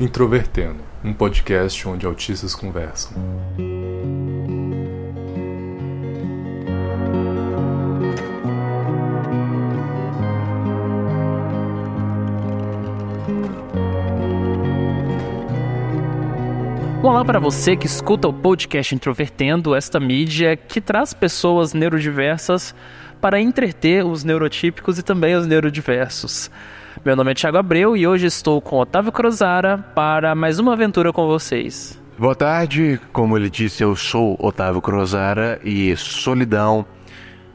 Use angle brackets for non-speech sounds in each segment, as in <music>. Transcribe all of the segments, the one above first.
Introvertendo, um podcast onde autistas conversam. Olá para você que escuta o podcast Introvertendo, esta mídia que traz pessoas neurodiversas para entreter os neurotípicos e também os neurodiversos. Meu nome é Thiago Abreu e hoje estou com Otávio Cruzara para mais uma aventura com vocês. Boa tarde, como ele disse, eu sou Otávio Cruzara e solidão,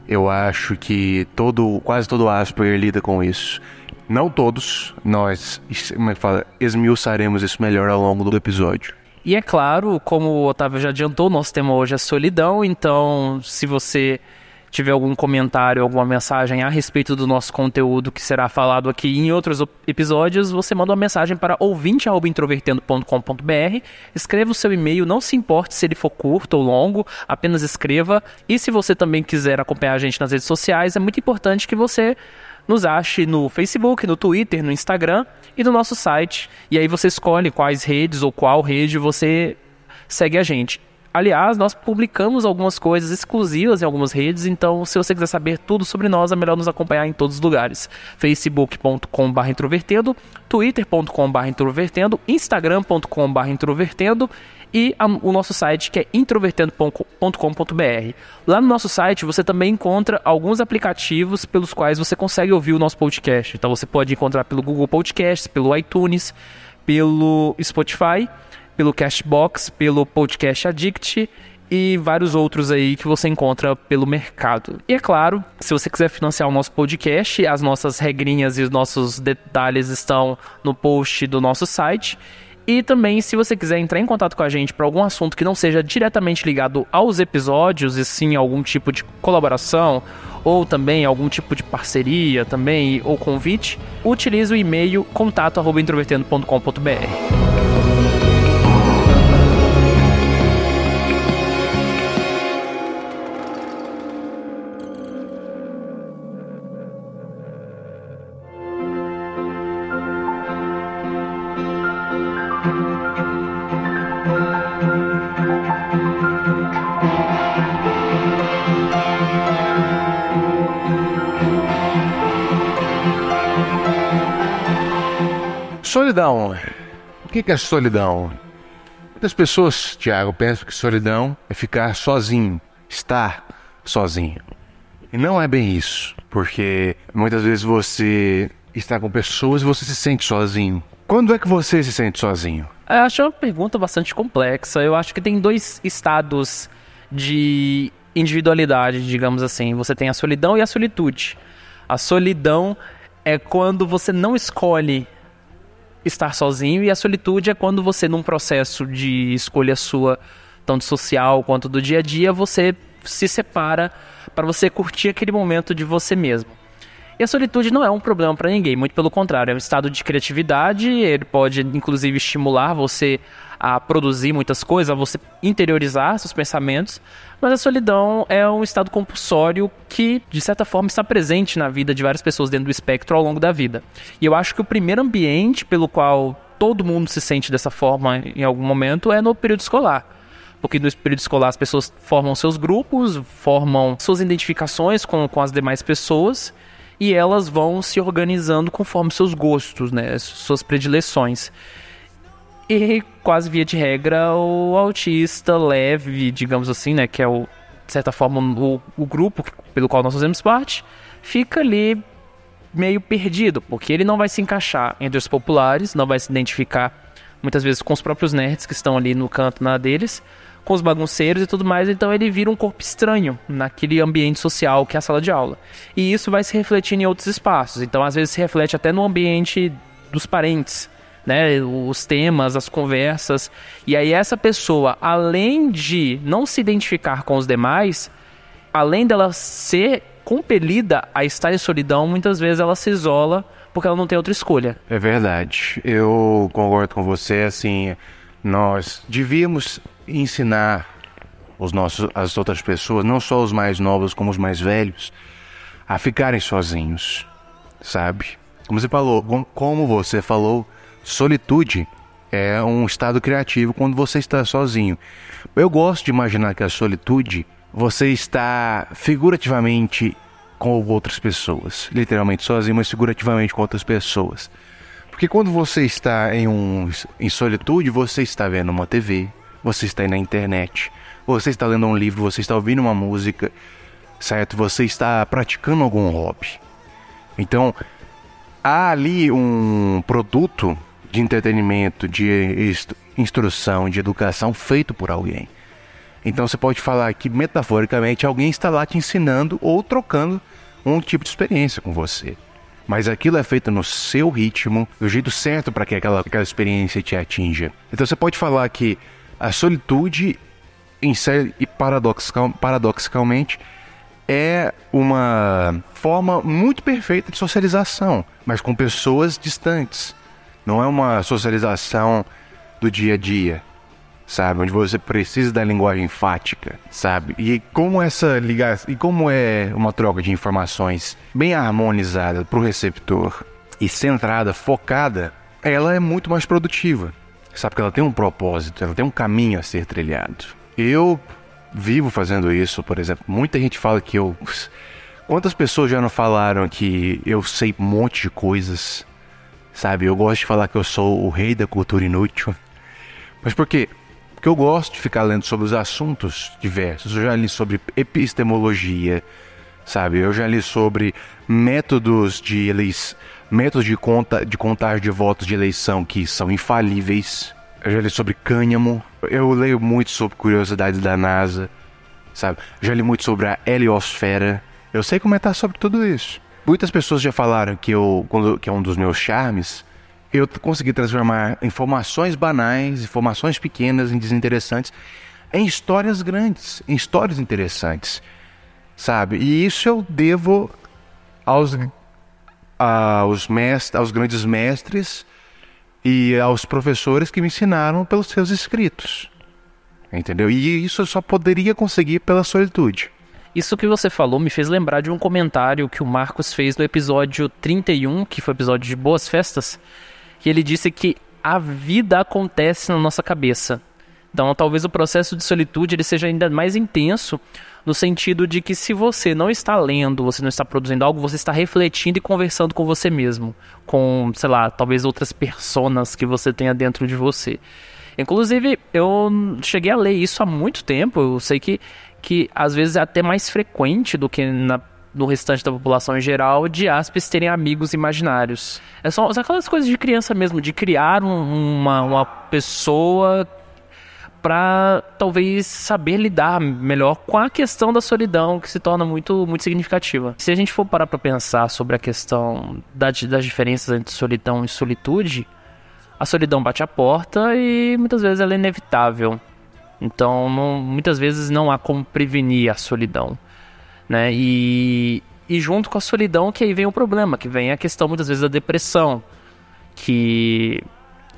eu acho que todo, quase todo Asperger lida com isso. Não todos, nós como é que fala, esmiuçaremos isso melhor ao longo do episódio. E é claro, como o Otávio já adiantou, nosso tema hoje é solidão, então se você tiver algum comentário, alguma mensagem a respeito do nosso conteúdo que será falado aqui em outros episódios, você manda uma mensagem para ouvinte@introvertendo.com.br, escreva o seu e-mail, não se importe se ele for curto ou longo, apenas escreva. E se você também quiser acompanhar a gente nas redes sociais, é muito importante que você nos ache no Facebook, no Twitter, no Instagram e no nosso site. E aí você escolhe quais redes ou qual rede você segue a gente. Aliás, nós publicamos algumas coisas exclusivas em algumas redes, então se você quiser saber tudo sobre nós, é melhor nos acompanhar em todos os lugares. facebook.com.br introvertendo, twitter.com.br introvertendo, instagram.com.br introvertendo e a, o nosso site que é introvertendo.com.br. Lá no nosso site você também encontra alguns aplicativos pelos quais você consegue ouvir o nosso podcast. Então você pode encontrar pelo Google Podcasts, pelo iTunes, pelo Spotify pelo Cashbox, pelo Podcast Addict e vários outros aí que você encontra pelo mercado. E é claro, se você quiser financiar o nosso podcast, as nossas regrinhas e os nossos detalhes estão no post do nosso site. E também, se você quiser entrar em contato com a gente para algum assunto que não seja diretamente ligado aos episódios, e sim algum tipo de colaboração, ou também algum tipo de parceria também, ou convite, utilize o e-mail contato.introvertendo.com.br. Solidão. O que é solidão? Muitas pessoas, Tiago, pensam que solidão é ficar sozinho, estar sozinho. E não é bem isso, porque muitas vezes você está com pessoas e você se sente sozinho. Quando é que você se sente sozinho? Eu acho uma pergunta bastante complexa. Eu acho que tem dois estados de individualidade, digamos assim. Você tem a solidão e a solitude. A solidão é quando você não escolhe estar sozinho e a solitude é quando você num processo de escolha sua, tanto social quanto do dia a dia, você se separa para você curtir aquele momento de você mesmo. E a solitude não é um problema para ninguém, muito pelo contrário, é um estado de criatividade, ele pode inclusive estimular você a produzir muitas coisas, a você interiorizar seus pensamentos, mas a solidão é um estado compulsório que, de certa forma, está presente na vida de várias pessoas dentro do espectro ao longo da vida. E eu acho que o primeiro ambiente pelo qual todo mundo se sente dessa forma em algum momento é no período escolar porque no período escolar as pessoas formam seus grupos, formam suas identificações com, com as demais pessoas e elas vão se organizando conforme seus gostos, né, suas predileções. E quase via de regra o autista leve, digamos assim, né, que é o de certa forma o, o grupo pelo qual nós fazemos parte, fica ali meio perdido, porque ele não vai se encaixar entre os populares, não vai se identificar muitas vezes com os próprios nerds que estão ali no canto na deles, com os bagunceiros e tudo mais, então ele vira um corpo estranho naquele ambiente social que é a sala de aula. E isso vai se refletir em outros espaços, então às vezes se reflete até no ambiente dos parentes, né, os temas, as conversas. E aí essa pessoa, além de não se identificar com os demais, além dela ser compelida a estar em solidão, muitas vezes ela se isola porque ela não tem outra escolha. É verdade. Eu concordo com você, assim, nós devíamos ensinar os nossos, as outras pessoas, não só os mais novos como os mais velhos, a ficarem sozinhos, sabe? Como você falou, como você falou, Solitude É um estado criativo quando você está sozinho. Eu gosto de imaginar que a solitude você está figurativamente com outras pessoas. Literalmente sozinho, mas figurativamente com outras pessoas. Porque quando você está em, um, em solitude, você está vendo uma TV, você está na internet, você está lendo um livro, você está ouvindo uma música, certo? Você está praticando algum hobby. Então, há ali um produto de entretenimento, de instrução, de educação feito por alguém. Então você pode falar que metaforicamente alguém está lá te ensinando ou trocando um tipo de experiência com você. Mas aquilo é feito no seu ritmo, do jeito certo para que aquela, aquela experiência te atinja. Então você pode falar que a solitude, em série, e paradoxal, paradoxalmente, é uma forma muito perfeita de socialização, mas com pessoas distantes. Não é uma socialização do dia a dia, sabe? Onde você precisa da linguagem enfática, sabe? E como essa ligação, e como é uma troca de informações bem harmonizada para o receptor e centrada, focada, ela é muito mais produtiva. Sabe que ela tem um propósito, ela tem um caminho a ser trilhado. Eu vivo fazendo isso, por exemplo. Muita gente fala que eu. Quantas pessoas já não falaram que eu sei um monte de coisas? Sabe, eu gosto de falar que eu sou o rei da cultura inútil. Mas por quê? Porque eu gosto de ficar lendo sobre os assuntos diversos. Eu já li sobre epistemologia, sabe? Eu já li sobre métodos de eleição, métodos de conta de contagem de votos de eleição que são infalíveis. Eu já li sobre cânhamo. Eu leio muito sobre curiosidades da NASA, sabe? Já li muito sobre a heliosfera. Eu sei comentar sobre tudo isso. Muitas pessoas já falaram que eu, que é um dos meus charmes, eu consegui transformar informações banais, informações pequenas, e desinteressantes, em histórias grandes, em histórias interessantes, sabe? E isso eu devo aos, aos, mestres, aos grandes mestres e aos professores que me ensinaram pelos seus escritos, entendeu? E isso eu só poderia conseguir pela solitude. Isso que você falou me fez lembrar de um comentário que o Marcos fez no episódio 31, que foi o episódio de Boas Festas, que ele disse que a vida acontece na nossa cabeça. Então, talvez o processo de solitude ele seja ainda mais intenso no sentido de que se você não está lendo, você não está produzindo algo, você está refletindo e conversando com você mesmo, com, sei lá, talvez outras personas que você tenha dentro de você. Inclusive, eu cheguei a ler isso há muito tempo. Eu sei que, que às vezes é até mais frequente do que na no restante da população em geral de aspes terem amigos imaginários. É só, aquelas coisas de criança mesmo, de criar um, uma, uma pessoa para talvez saber lidar melhor com a questão da solidão que se torna muito muito significativa. Se a gente for parar para pensar sobre a questão da, das diferenças entre solidão e solitude, a solidão bate a porta e muitas vezes ela é inevitável. Então, não, muitas vezes não há como prevenir a solidão né? E, e junto com a solidão que aí vem o problema, que vem a questão muitas vezes da depressão, que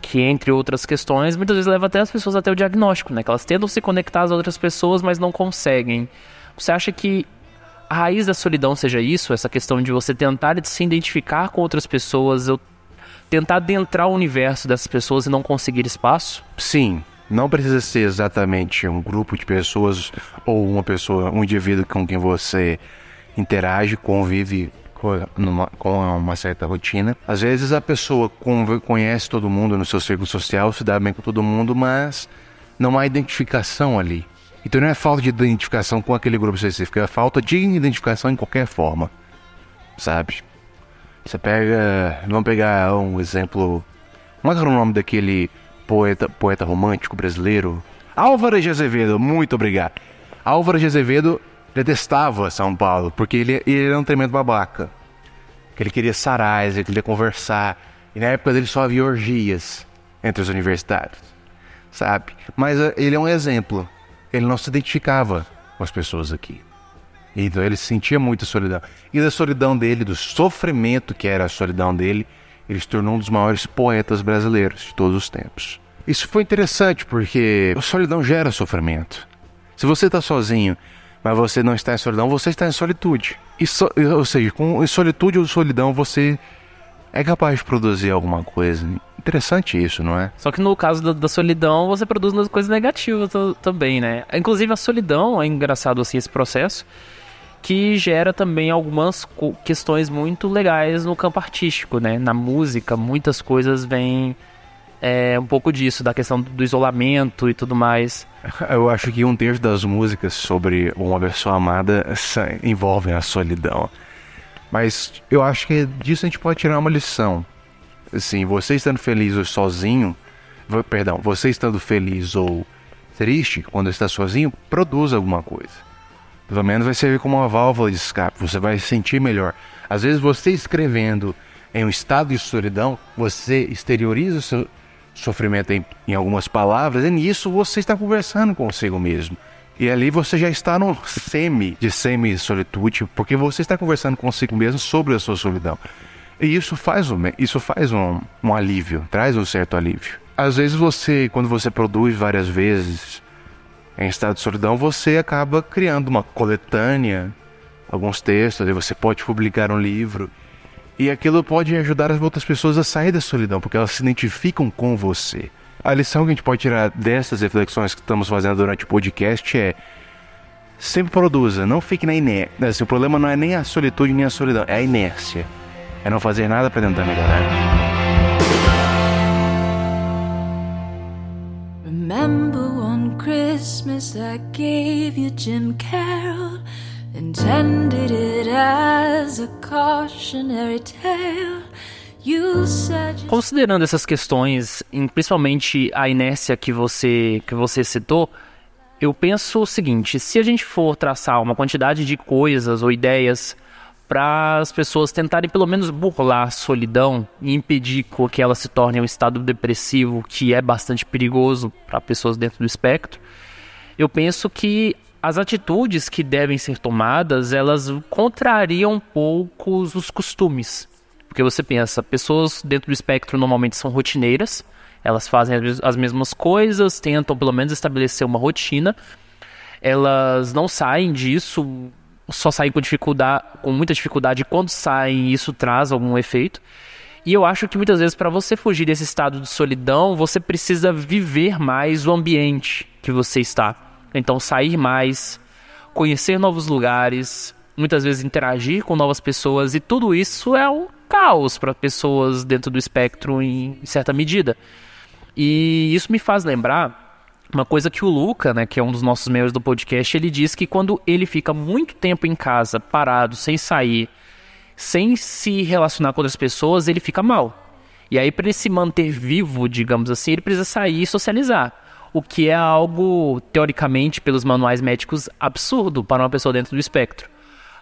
que entre outras questões muitas vezes leva até as pessoas até o diagnóstico, né? Que elas tentam se conectar às outras pessoas, mas não conseguem. Você acha que a raiz da solidão seja isso, essa questão de você tentar se identificar com outras pessoas, eu tentar adentrar o universo dessas pessoas e não conseguir espaço? Sim, não precisa ser exatamente um grupo de pessoas ou uma pessoa, um indivíduo com quem você interage, convive numa, com uma certa rotina. Às vezes a pessoa conhece todo mundo no seu círculo social, se dá bem com todo mundo, mas não há identificação ali. Então não é falta de identificação com aquele grupo específico, é falta de identificação em qualquer forma, sabe? Você pega, vamos pegar um exemplo, como é que era o nome daquele poeta, poeta romântico brasileiro. Álvaro de Azevedo, muito obrigado. Álvaro de Azevedo detestava São Paulo, porque ele, ele era um tremendo babaca. Que ele queria sarais, ele queria conversar. E na época dele só havia orgias entre os universitários, sabe? Mas uh, ele é um exemplo. Ele não se identificava com as pessoas aqui. Então ele sentia muita solidão. E da solidão dele, do sofrimento que era a solidão dele, ele se tornou um dos maiores poetas brasileiros de todos os tempos. Isso foi interessante porque a solidão gera sofrimento. Se você está sozinho, mas você não está em solidão, você está em solitude. E so, ou seja, com solitude ou solidão você é capaz de produzir alguma coisa Interessante isso, não é? Só que no caso da, da solidão, você produz umas coisas negativas também, né? Inclusive a solidão, é engraçado assim esse processo, que gera também algumas questões muito legais no campo artístico, né? Na música, muitas coisas vêm é, um pouco disso, da questão do isolamento e tudo mais. <laughs> Eu acho que um terço das músicas sobre uma pessoa amada envolvem a solidão. Mas eu acho que disso a gente pode tirar uma lição. Assim, você estando feliz ou sozinho, perdão, você estando feliz ou triste quando está sozinho, produz alguma coisa. Pelo menos vai servir como uma válvula de escape, você vai se sentir melhor. Às vezes você escrevendo em um estado de solidão, você exterioriza o seu sofrimento em, em algumas palavras, e nisso você está conversando consigo mesmo. E ali você já está no semi de semi-solitude, porque você está conversando consigo mesmo sobre a sua solidão. E isso faz um, isso faz um, um alívio, traz um certo alívio. Às vezes você, quando você produz várias vezes em estado de solidão, você acaba criando uma coletânea, alguns textos, aí você pode publicar um livro. E aquilo pode ajudar as outras pessoas a sair da solidão, porque elas se identificam com você. A lição que a gente pode tirar dessas reflexões que estamos fazendo durante o podcast é sempre produza, não fique na inércia. Assim, o problema não é nem a solitude nem a solidão, é a inércia. É não fazer nada para tentar melhorar. Remember one Christmas I gave you Jim Carroll Intended it as a cautionary tale. Considerando essas questões, principalmente a inércia que você, que você citou, eu penso o seguinte: se a gente for traçar uma quantidade de coisas ou ideias para as pessoas tentarem pelo menos burlar a solidão e impedir que ela se torne um estado depressivo que é bastante perigoso para pessoas dentro do espectro, eu penso que as atitudes que devem ser tomadas elas contrariam um pouco os costumes porque você pensa, pessoas dentro do espectro normalmente são rotineiras, elas fazem as mesmas coisas, tentam pelo menos estabelecer uma rotina, elas não saem disso, só saem com dificuldade, com muita dificuldade, quando saem isso traz algum efeito. E eu acho que muitas vezes para você fugir desse estado de solidão, você precisa viver mais o ambiente que você está. Então sair mais, conhecer novos lugares, muitas vezes interagir com novas pessoas e tudo isso é o caos para pessoas dentro do espectro em certa medida. E isso me faz lembrar uma coisa que o Luca, né, que é um dos nossos membros do podcast, ele diz que quando ele fica muito tempo em casa, parado, sem sair, sem se relacionar com outras pessoas, ele fica mal. E aí, para ele se manter vivo, digamos assim, ele precisa sair e socializar. O que é algo, teoricamente, pelos manuais médicos, absurdo para uma pessoa dentro do espectro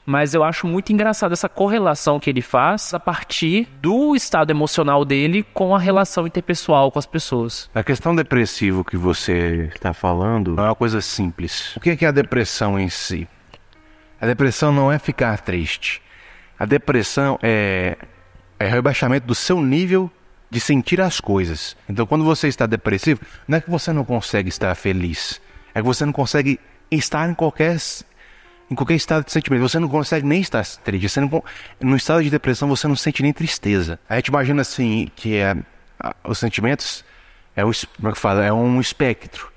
mas eu acho muito engraçado essa correlação que ele faz a partir do estado emocional dele com a relação interpessoal com as pessoas. A questão depressiva que você está falando não é uma coisa simples. O que é a depressão em si? A depressão não é ficar triste. A depressão é, é rebaixamento do seu nível de sentir as coisas. Então, quando você está depressivo, não é que você não consegue estar feliz, é que você não consegue estar em qualquer em qualquer estado de sentimento. Você não consegue nem estar triste. Você não, no estado de depressão você não sente nem tristeza. Aí gente imagina assim que é, os sentimentos é, o, como é, que fala? é um espectro.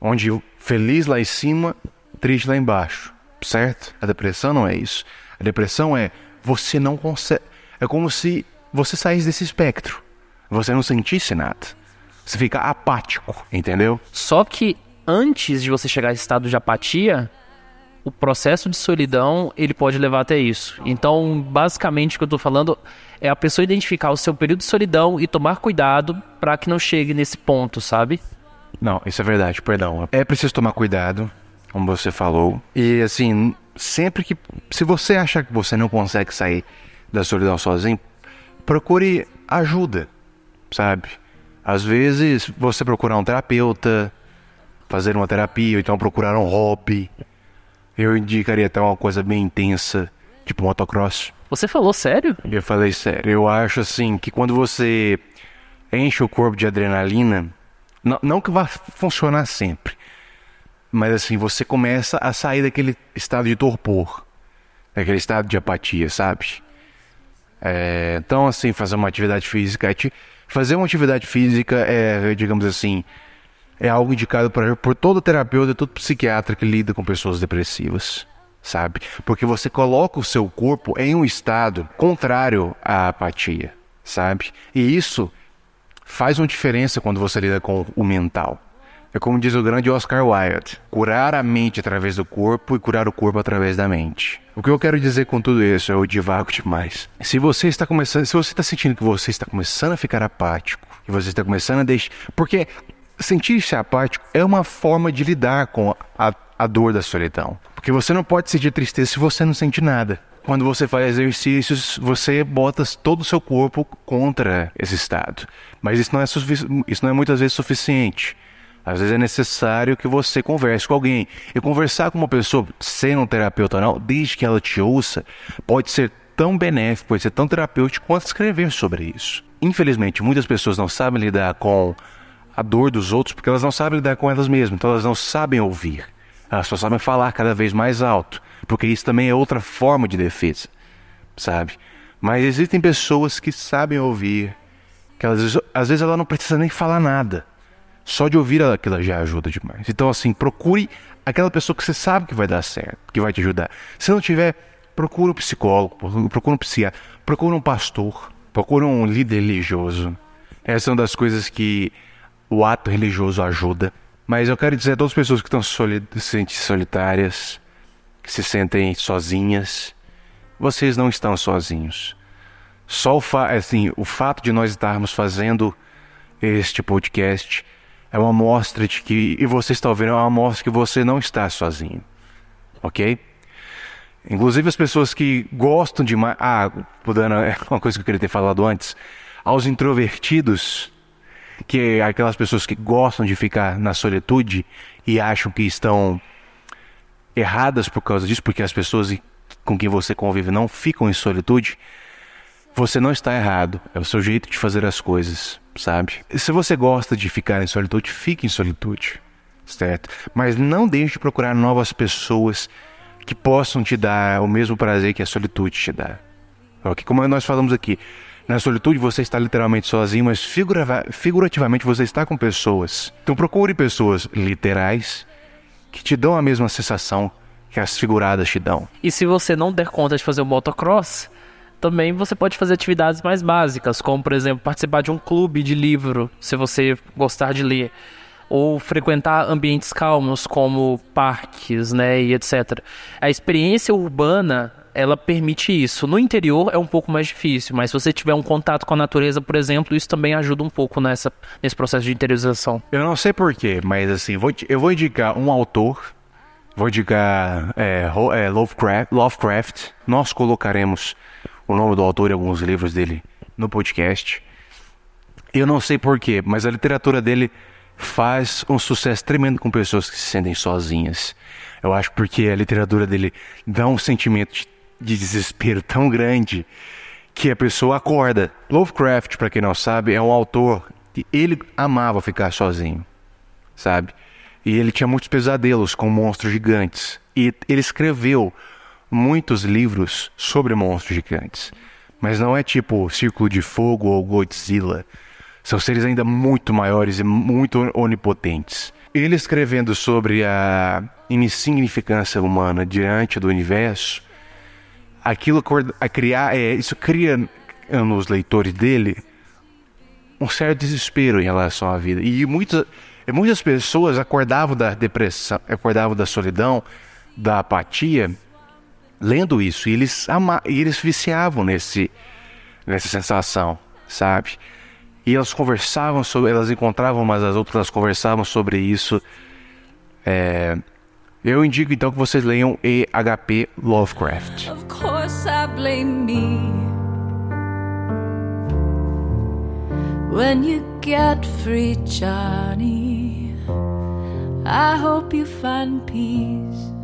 Onde feliz lá em cima, triste lá embaixo. Certo? A depressão não é isso. A depressão é você não consegue. É como se você saísse desse espectro. Você não sentisse nada. Você fica apático, entendeu? Só que antes de você chegar a esse estado de apatia, o processo de solidão ele pode levar até isso. Então, basicamente, o que eu estou falando é a pessoa identificar o seu período de solidão e tomar cuidado para que não chegue nesse ponto, sabe? Não, isso é verdade, perdão. É preciso tomar cuidado, como você falou. E assim, sempre que. Se você achar que você não consegue sair da solidão sozinho, procure ajuda, sabe? Às vezes você procurar um terapeuta, fazer uma terapia, ou então procurar um hobby eu indicaria até uma coisa bem intensa, tipo motocross. Você falou sério? Eu falei sério. Eu acho assim que quando você enche o corpo de adrenalina, não, não que vá funcionar sempre, mas assim, você começa a sair daquele estado de torpor, daquele estado de apatia, sabe? É, então, assim, fazer uma atividade física Fazer uma atividade física é, digamos assim, é algo indicado por, por todo terapeuta e todo psiquiatra que lida com pessoas depressivas, sabe? Porque você coloca o seu corpo em um estado contrário à apatia, sabe? E isso faz uma diferença quando você lida com o mental. É como diz o grande Oscar Wilde: curar a mente através do corpo e curar o corpo através da mente. O que eu quero dizer com tudo isso, eu divago demais. Se você está começando, se você está sentindo que você está começando a ficar apático, e você está começando a deixar. Porque sentir-se apático é uma forma de lidar com a, a dor da solidão. Porque você não pode sentir tristeza se você não sente nada. Quando você faz exercícios, você bota todo o seu corpo contra esse estado. Mas isso não é, isso não é muitas vezes suficiente. Às vezes é necessário que você converse com alguém. E conversar com uma pessoa, sendo um terapeuta ou não, desde que ela te ouça, pode ser tão benéfico, pode ser tão terapêutico quanto escrever sobre isso. Infelizmente, muitas pessoas não sabem lidar com a dor dos outros porque elas não sabem lidar com elas mesmas, então elas não sabem ouvir. Elas só sabem falar cada vez mais alto, porque isso também é outra forma de defesa, sabe? Mas existem pessoas que sabem ouvir, que elas, às vezes ela não precisa nem falar nada. Só de ouvir aquilo já ajuda demais. Então, assim, procure aquela pessoa que você sabe que vai dar certo, que vai te ajudar. Se não tiver, procure um psicólogo, procure um psiquiatra, procure um pastor, procure um líder religioso. Essa é uma das coisas que o ato religioso ajuda. Mas eu quero dizer a todas as pessoas que estão soli solitárias, que se sentem sozinhas, vocês não estão sozinhos. Só o, fa assim, o fato de nós estarmos fazendo este podcast é uma amostra de que, e você está ouvindo, é uma amostra que você não está sozinho. Ok? Inclusive as pessoas que gostam de mais. Ah, mudando, <laughs> é uma coisa que eu queria ter falado antes. Aos introvertidos, que é aquelas pessoas que gostam de ficar na solitude e acham que estão erradas por causa disso, porque as pessoas com quem você convive não ficam em solitude, você não está errado. É o seu jeito de fazer as coisas, sabe? Se você gosta de ficar em solitude, fique em solitude, certo? Mas não deixe de procurar novas pessoas que possam te dar o mesmo prazer que a solitude te dá. Ok? Como nós falamos aqui, na solitude você está literalmente sozinho, mas figurativamente você está com pessoas. Então procure pessoas literais que te dão a mesma sensação que as figuradas te dão. E se você não der conta de fazer o motocross, também você pode fazer atividades mais básicas, como por exemplo participar de um clube de livro, se você gostar de ler, ou frequentar ambientes calmos como parques, né, e etc. A experiência urbana ela permite isso. No interior é um pouco mais difícil, mas se você tiver um contato com a natureza, por exemplo, isso também ajuda um pouco nessa, nesse processo de interiorização. Eu não sei porquê, mas assim, vou, eu vou indicar um autor, vou indicar é, é, Lovecraft, Lovecraft. Nós colocaremos o nome do autor e alguns livros dele no podcast. Eu não sei porquê, mas a literatura dele faz um sucesso tremendo com pessoas que se sentem sozinhas. Eu acho porque a literatura dele dá um sentimento de de desespero tão grande que a pessoa acorda. Lovecraft, para quem não sabe, é um autor que ele amava ficar sozinho, sabe? E ele tinha muitos pesadelos com monstros gigantes. E ele escreveu muitos livros sobre monstros gigantes. Mas não é tipo Círculo de Fogo ou Godzilla. São seres ainda muito maiores e muito onipotentes. Ele escrevendo sobre a insignificância humana diante do universo, aquilo a criar, é, isso cria nos leitores dele um certo desespero em relação à vida. E muitas, muitas pessoas acordavam da depressão, acordavam da solidão, da apatia, lendo isso. E eles, ama, e eles viciavam nesse, nessa sensação, sabe? E elas conversavam sobre, elas encontravam umas as outras, elas conversavam sobre isso. É, eu indico então que vocês leiam E.H.P. Lovecraft. Of course I blame me When you get free, Johnny I hope you find peace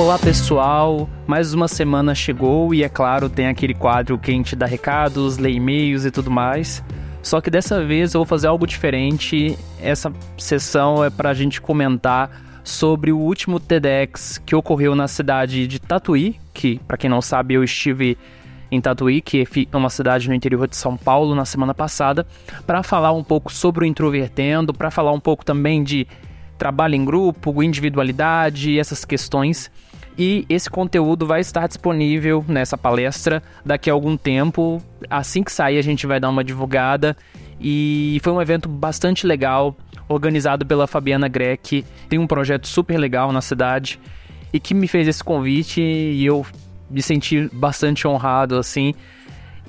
Olá pessoal, mais uma semana chegou e é claro tem aquele quadro quente da recados, lê e-mails e tudo mais. Só que dessa vez eu vou fazer algo diferente. Essa sessão é para a gente comentar sobre o último TEDx que ocorreu na cidade de Tatuí, que para quem não sabe eu estive em Tatuí, que é uma cidade no interior de São Paulo, na semana passada, para falar um pouco sobre o introvertendo, para falar um pouco também de trabalho em grupo, individualidade, essas questões. E esse conteúdo vai estar disponível nessa palestra daqui a algum tempo. Assim que sair, a gente vai dar uma divulgada. E foi um evento bastante legal, organizado pela Fabiana Greck. Tem um projeto super legal na cidade e que me fez esse convite e eu me senti bastante honrado assim.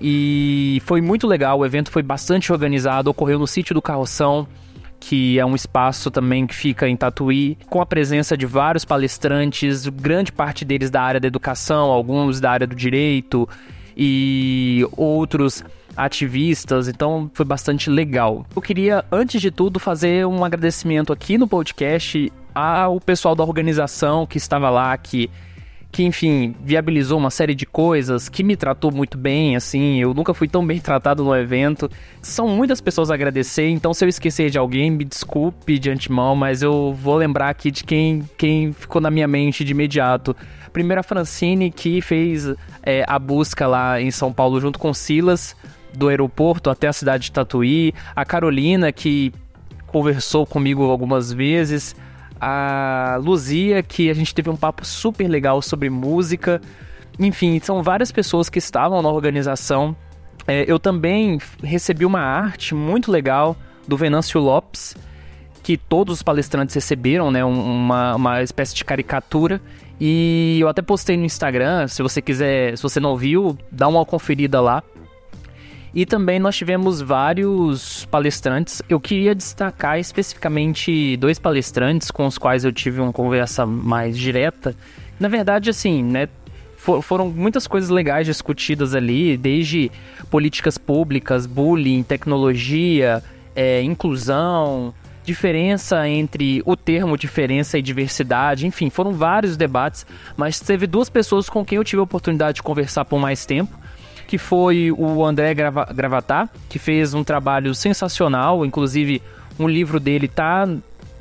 E foi muito legal, o evento foi bastante organizado, ocorreu no sítio do Carroção, que é um espaço também que fica em Tatuí, com a presença de vários palestrantes, grande parte deles da área da educação, alguns da área do direito e outros ativistas, então foi bastante legal. Eu queria, antes de tudo, fazer um agradecimento aqui no podcast ao pessoal da organização que estava lá, que que enfim viabilizou uma série de coisas, que me tratou muito bem, assim, eu nunca fui tão bem <laughs> tratado no evento. São muitas pessoas a agradecer, então se eu esquecer de alguém, me desculpe de antemão, mas eu vou lembrar aqui de quem, quem ficou na minha mente de imediato. Primeiro a Francine, que fez é, a busca lá em São Paulo junto com Silas, do aeroporto até a cidade de Tatuí. A Carolina, que conversou comigo algumas vezes a Luzia, que a gente teve um papo super legal sobre música. Enfim, são várias pessoas que estavam na organização. É, eu também recebi uma arte muito legal do Venâncio Lopes, que todos os palestrantes receberam, né? Uma, uma espécie de caricatura. E eu até postei no Instagram, se você quiser, se você não viu, dá uma conferida lá. E também nós tivemos vários palestrantes. Eu queria destacar especificamente dois palestrantes com os quais eu tive uma conversa mais direta. Na verdade, assim, né, for, foram muitas coisas legais discutidas ali, desde políticas públicas, bullying, tecnologia, é, inclusão, diferença entre o termo diferença e diversidade, enfim, foram vários debates, mas teve duas pessoas com quem eu tive a oportunidade de conversar por mais tempo que foi o André Grava Gravatar, que fez um trabalho sensacional, inclusive um livro dele tá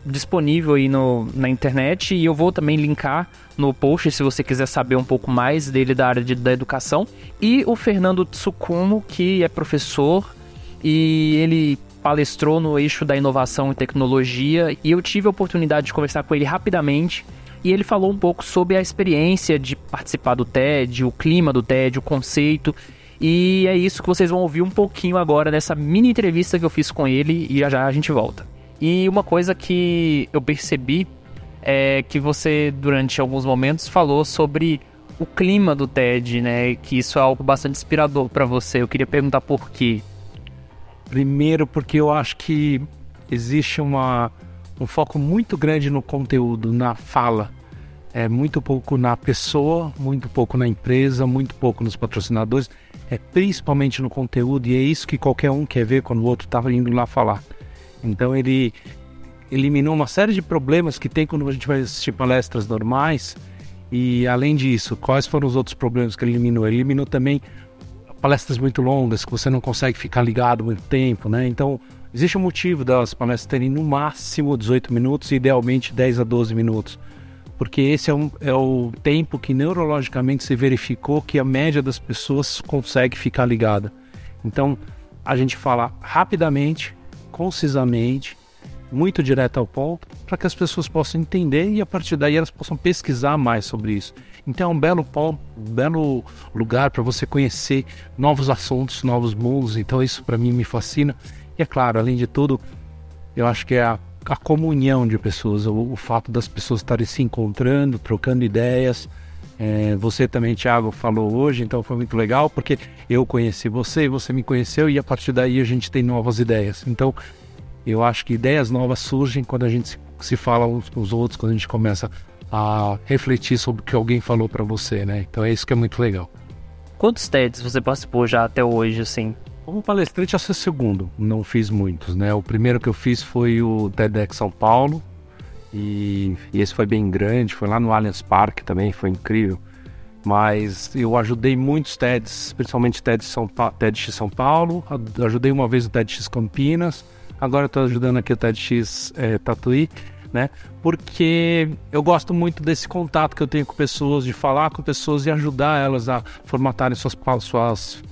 disponível aí no, na internet e eu vou também linkar no post se você quiser saber um pouco mais dele da área de, da educação. E o Fernando Tsukumo, que é professor e ele palestrou no eixo da inovação e tecnologia. E eu tive a oportunidade de conversar com ele rapidamente e ele falou um pouco sobre a experiência de participar do TED, o clima do TED, o conceito e é isso que vocês vão ouvir um pouquinho agora nessa mini entrevista que eu fiz com ele e já já a gente volta. E uma coisa que eu percebi é que você, durante alguns momentos, falou sobre o clima do TED, né? Que isso é algo bastante inspirador para você. Eu queria perguntar por quê. Primeiro, porque eu acho que existe uma, um foco muito grande no conteúdo, na fala é muito pouco na pessoa, muito pouco na empresa, muito pouco nos patrocinadores, é principalmente no conteúdo e é isso que qualquer um quer ver quando o outro estava indo lá falar. Então ele eliminou uma série de problemas que tem quando a gente vai assistir palestras normais e além disso, quais foram os outros problemas que ele eliminou? Ele eliminou também palestras muito longas que você não consegue ficar ligado muito tempo, né? Então existe um motivo das palestras terem no máximo 18 minutos e idealmente 10 a 12 minutos porque esse é, um, é o tempo que neurologicamente se verificou que a média das pessoas consegue ficar ligada. Então, a gente fala rapidamente, concisamente, muito direto ao ponto, para que as pessoas possam entender e a partir daí elas possam pesquisar mais sobre isso. Então é um belo ponto, um belo lugar para você conhecer novos assuntos, novos mundos. Então isso para mim me fascina. E é claro, além de tudo, eu acho que é a a comunhão de pessoas, o, o fato das pessoas estarem se encontrando, trocando ideias. É, você também, Thiago, falou hoje, então foi muito legal, porque eu conheci você, você me conheceu e a partir daí a gente tem novas ideias. Então, eu acho que ideias novas surgem quando a gente se, fala uns com os outros, quando a gente começa a refletir sobre o que alguém falou para você, né? Então é isso que é muito legal. Quantos TEDs você participou já até hoje, assim? Como palestrante, esse é o segundo, não fiz muitos, né? O primeiro que eu fiz foi o TEDx São Paulo, e, e esse foi bem grande, foi lá no Allianz Parque também, foi incrível. Mas eu ajudei muitos TEDs, principalmente TEDx São, TEDx São Paulo, ajudei uma vez o TEDx Campinas, agora estou ajudando aqui o TEDx é, Tatuí. né? Porque eu gosto muito desse contato que eu tenho com pessoas, de falar com pessoas e ajudar elas a formatarem suas, suas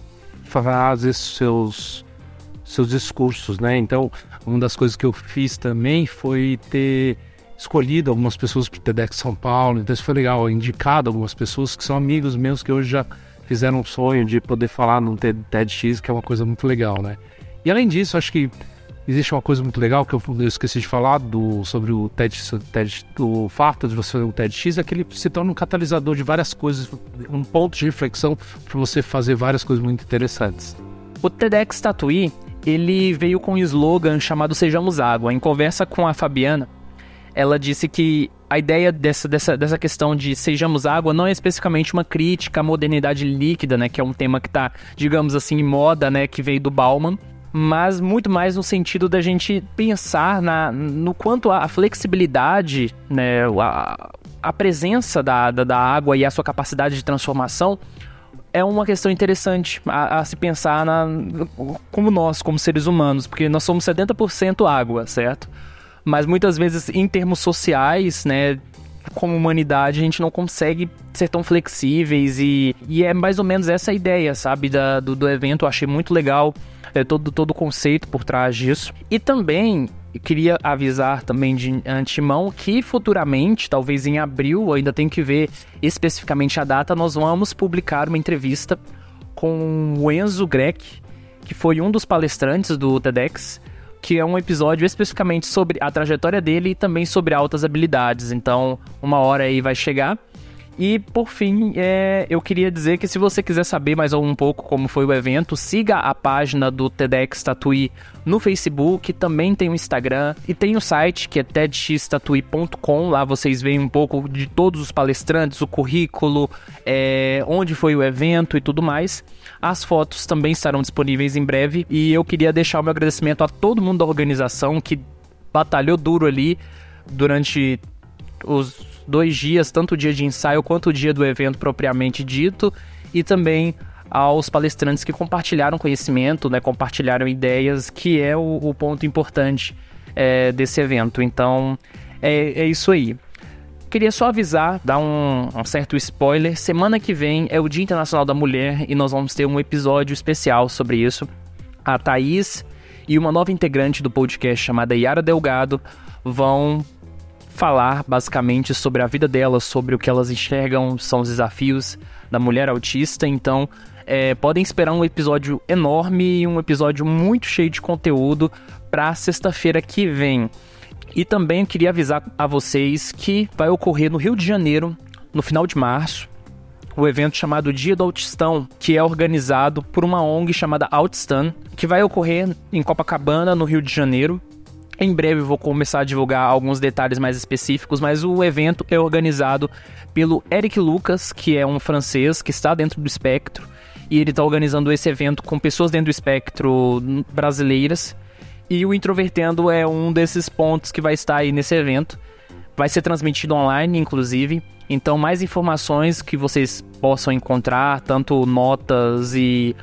frases, seus, seus discursos, né? Então, uma das coisas que eu fiz também foi ter escolhido algumas pessoas para o TEDx São Paulo, então isso foi legal, indicado algumas pessoas que são amigos meus que hoje já fizeram um sonho de poder falar no TEDx, que é uma coisa muito legal, né? E além disso, acho que existe uma coisa muito legal que eu, eu esqueci de falar do, sobre o TED, TED, o fato de você fazer um TEDx, é que ele se torna um catalisador de várias coisas, um ponto de reflexão para você fazer várias coisas muito interessantes. O TEDx Tatuí, ele veio com um slogan chamado Sejamos Água. Em conversa com a Fabiana, ela disse que a ideia dessa, dessa, dessa questão de sejamos água não é especificamente uma crítica à modernidade líquida, né, que é um tema que está, digamos assim, em moda, né, que veio do Bauman, mas muito mais no sentido da gente pensar na, no quanto a flexibilidade, né, a, a presença da, da, da água e a sua capacidade de transformação é uma questão interessante a, a, se pensar na, como nós, como seres humanos, porque nós somos 70% água, certo? Mas muitas vezes, em termos sociais, né, como humanidade, a gente não consegue ser tão flexíveis e, e é mais ou menos essa a ideia, sabe, da, do, do evento. Eu achei muito legal é, todo, todo o conceito por trás disso. E também queria avisar também de antemão que futuramente, talvez em abril, ainda tem que ver especificamente a data, nós vamos publicar uma entrevista com o Enzo Greck, que foi um dos palestrantes do TEDx, que é um episódio especificamente sobre a trajetória dele e também sobre altas habilidades. Então, uma hora aí vai chegar. E por fim, é, eu queria dizer que se você quiser saber mais um pouco como foi o evento, siga a página do TEDx Tatuí no Facebook, também tem o Instagram e tem o site que é tedxtatuí.com. Lá vocês veem um pouco de todos os palestrantes, o currículo, é, onde foi o evento e tudo mais. As fotos também estarão disponíveis em breve e eu queria deixar o meu agradecimento a todo mundo da organização que batalhou duro ali durante os dois dias, tanto o dia de ensaio quanto o dia do evento propriamente dito, e também aos palestrantes que compartilharam conhecimento, né, compartilharam ideias, que é o, o ponto importante é, desse evento. Então, é, é, isso aí. Queria só avisar, dar um, um, certo spoiler. Semana que vem é o Dia Internacional da Mulher e nós vamos ter um episódio especial sobre isso. A Thaís e uma nova integrante do podcast chamada Yara Delgado vão falar basicamente sobre a vida delas, sobre o que elas enxergam, são os desafios da mulher autista. Então, é, podem esperar um episódio enorme e um episódio muito cheio de conteúdo para sexta-feira que vem. E também queria avisar a vocês que vai ocorrer no Rio de Janeiro, no final de março, o evento chamado Dia do Autistão, que é organizado por uma ONG chamada Autistan, que vai ocorrer em Copacabana, no Rio de Janeiro. Em breve vou começar a divulgar alguns detalhes mais específicos, mas o evento é organizado pelo Eric Lucas, que é um francês que está dentro do espectro, e ele está organizando esse evento com pessoas dentro do espectro brasileiras. E o Introvertendo é um desses pontos que vai estar aí nesse evento. Vai ser transmitido online, inclusive. Então, mais informações que vocês possam encontrar, tanto notas e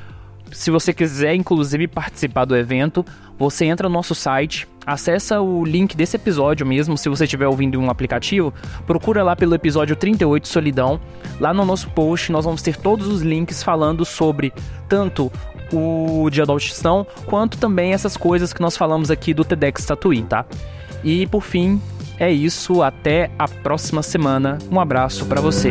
se você quiser, inclusive, participar do evento, você entra no nosso site, acessa o link desse episódio mesmo, se você estiver ouvindo em um aplicativo, procura lá pelo episódio 38 Solidão. Lá no nosso post nós vamos ter todos os links falando sobre tanto o Dia da Autistão, quanto também essas coisas que nós falamos aqui do TEDx Tatuí, tá? E por fim, é isso, até a próxima semana. Um abraço para você.